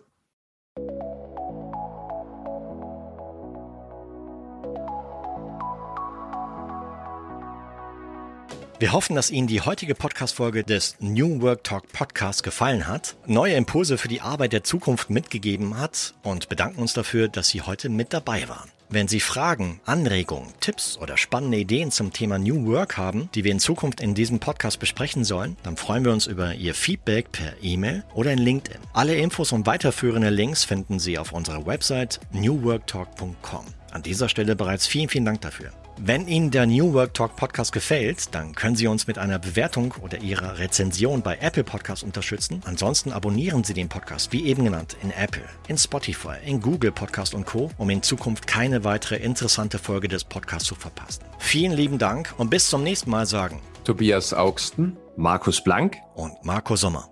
Wir hoffen, dass Ihnen die heutige Podcast-Folge des New Work Talk Podcast gefallen hat, neue Impulse für die Arbeit der Zukunft mitgegeben hat und bedanken uns dafür, dass Sie heute mit dabei waren. Wenn Sie Fragen, Anregungen, Tipps oder spannende Ideen zum Thema New Work haben, die wir in Zukunft in diesem Podcast besprechen sollen, dann freuen wir uns über Ihr Feedback per E-Mail oder in LinkedIn. Alle Infos und weiterführende Links finden Sie auf unserer Website newworktalk.com. An dieser Stelle bereits vielen, vielen Dank dafür. Wenn Ihnen der New Work Talk Podcast gefällt, dann können Sie uns mit einer Bewertung oder Ihrer Rezension bei Apple Podcasts unterstützen. Ansonsten abonnieren Sie den Podcast, wie eben genannt, in Apple, in Spotify, in Google Podcast und Co., um in Zukunft keine weitere interessante Folge des Podcasts zu verpassen. Vielen lieben Dank und bis zum nächsten Mal sagen Tobias Augsten, Markus Blank und Marco Sommer.